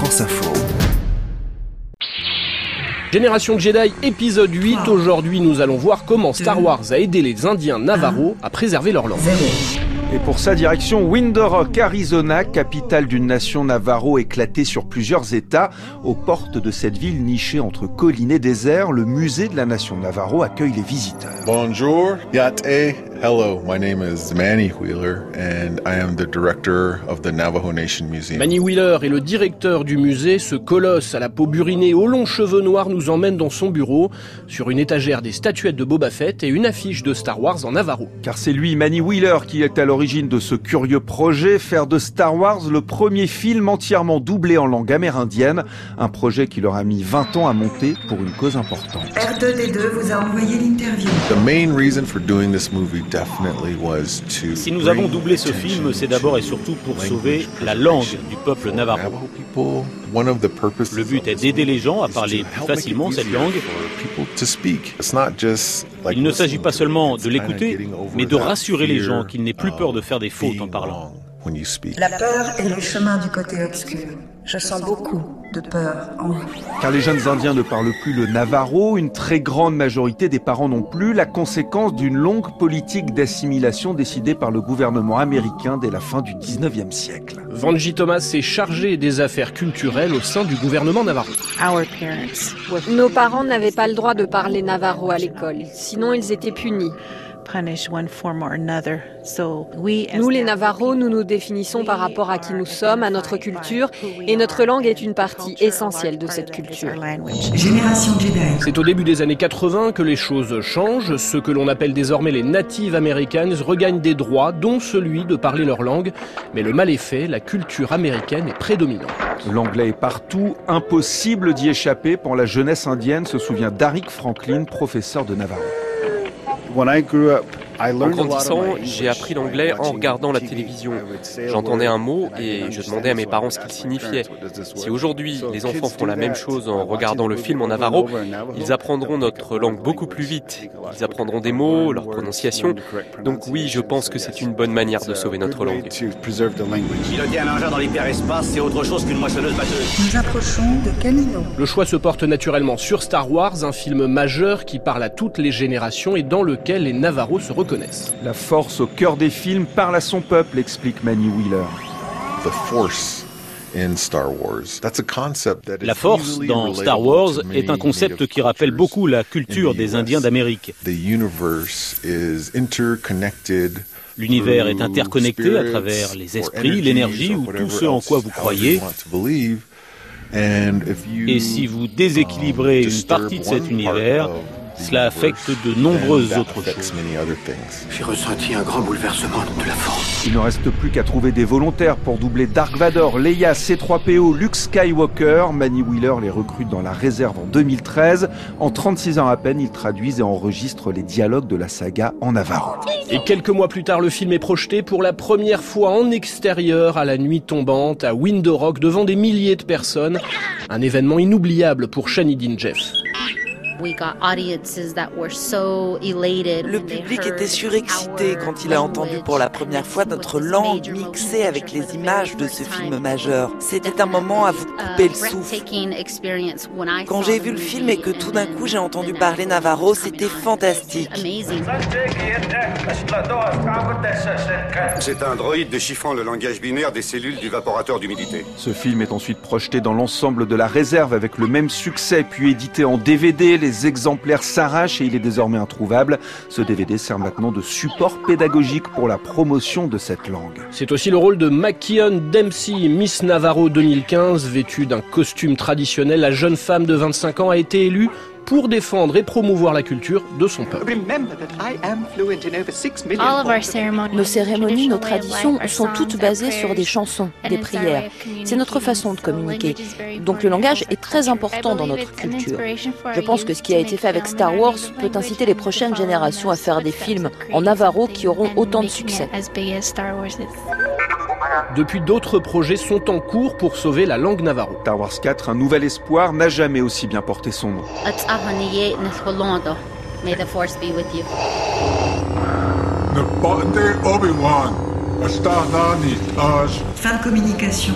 France Info. Génération Jedi épisode 8. Aujourd'hui, nous allons voir comment Star Wars a aidé les Indiens Navarro à préserver leur langue. Et pour sa direction, Window Rock, Arizona, capitale d'une nation navarro éclatée sur plusieurs États. Aux portes de cette ville nichée entre collines et déserts, le musée de la nation navarro accueille les visiteurs. Bonjour, Yate. Hello, my name is Manny Wheeler and I am the director of the Navajo Nation Museum. Manny Wheeler est le directeur du musée. Ce colosse à la peau burinée aux longs cheveux noirs nous emmène dans son bureau. Sur une étagère des statuettes de Boba Fett et une affiche de Star Wars en Navarro. Car c'est lui, Manny Wheeler, qui est à l'origine de ce curieux projet, faire de Star Wars le premier film entièrement doublé en langue amérindienne. Un projet qui leur a mis 20 ans à monter pour une cause importante. R2D2 vous a envoyé l'interview. The main reason for doing this movie Si nous avons doublé ce film, c'est d'abord et surtout pour sauver la langue du peuple navarro. Le but est d'aider les gens à parler plus facilement cette langue. Il ne s'agit pas seulement de l'écouter, mais de rassurer les gens qu'ils n'aient plus peur de faire des fautes en parlant. Wrong when you speak. La peur est le chemin du côté obscur. Je sens beaucoup de peur en vous. Car les jeunes Indiens ne parlent plus le navarro, une très grande majorité des parents non plus, la conséquence d'une longue politique d'assimilation décidée par le gouvernement américain dès la fin du 19e siècle. Vanji Thomas s'est chargé des affaires culturelles au sein du gouvernement navarro. Nos parents n'avaient pas le droit de parler navarro à l'école, sinon ils étaient punis. Nous, les Navarros, nous nous définissons par rapport à qui nous sommes, à notre culture, et notre langue est une partie essentielle de cette culture. Génération Jedi. C'est au début des années 80 que les choses changent. Ceux que l'on appelle désormais les Native Americans regagnent des droits, dont celui de parler leur langue. Mais le mal est fait, la culture américaine est prédominante. L'anglais est partout, impossible d'y échapper pour la jeunesse indienne, se souvient Darik Franklin, professeur de Navarro. when I grew up En grandissant, j'ai appris l'anglais en regardant la télévision. J'entendais un mot et je demandais à mes parents ce qu'il signifiait. Si aujourd'hui les enfants font la même chose en regardant le film en navarro, ils apprendront notre langue beaucoup plus vite. Ils apprendront des mots, leur prononciation. Donc oui, je pense que c'est une bonne manière de sauver notre langue. Piloter un engin dans l'hyperespace, c'est autre chose qu'une moissonneuse batteuse. Nous approchons de Camino. Le choix se porte naturellement sur Star Wars, un film majeur qui parle à toutes les générations et dans lequel les Navarros se reconnaissent. La force au cœur des films parle à son peuple, explique Manny Wheeler. The force in Star Wars. That's a concept that is La force dans Star Wars est un concept qui rappelle beaucoup la culture the des. Indiens d'Amérique. The universe is interconnected. L'univers est through interconnecté à spirits travers les or esprits, l'énergie ou tout ce en quoi vous croyez. want to believe. And if you, Et si vous déséquilibrez um, une partie de cet part univers, cela affecte de nombreuses autres choses. J'ai ressenti un grand bouleversement de la force. Il ne reste plus qu'à trouver des volontaires pour doubler Dark Vador, Leia, C3PO, Luke Skywalker. Manny Wheeler les recrute dans la réserve en 2013. En 36 ans à peine, ils traduisent et enregistrent les dialogues de la saga en navarro. Et quelques mois plus tard, le film est projeté pour la première fois en extérieur à la nuit tombante à Window Rock devant des milliers de personnes. Un événement inoubliable pour Shanidin Jeff. Le public était surexcité quand il a entendu pour la première fois notre langue mixée avec les images de ce film majeur. C'était un moment à vous couper le souffle. Quand j'ai vu le film et que tout d'un coup j'ai entendu parler Navarro, c'était fantastique. C'est un droïde déchiffrant le langage binaire des cellules du vaporateur d'humidité. Ce film est ensuite projeté dans l'ensemble de la réserve avec le même succès, puis édité en DVD. Les exemplaires s'arrachent et il est désormais introuvable. Ce DVD sert maintenant de support pédagogique pour la promotion de cette langue. C'est aussi le rôle de Makion Dempsey, Miss Navarro 2015, vêtue d'un costume traditionnel. La jeune femme de 25 ans a été élue pour défendre et promouvoir la culture de son peuple. Nos cérémonies, nos traditions sont toutes basées sur des chansons, des prières. C'est notre façon de communiquer. Donc le langage est très important dans notre culture. Je pense que ce qui a été fait avec Star Wars peut inciter les prochaines générations à faire des films en navarro qui auront autant de succès. Depuis, d'autres projets sont en cours pour sauver la langue navarro. Star Wars 4, un nouvel espoir, n'a jamais aussi bien porté son nom. May the force be with you. Obi-Wan. Fin de communication.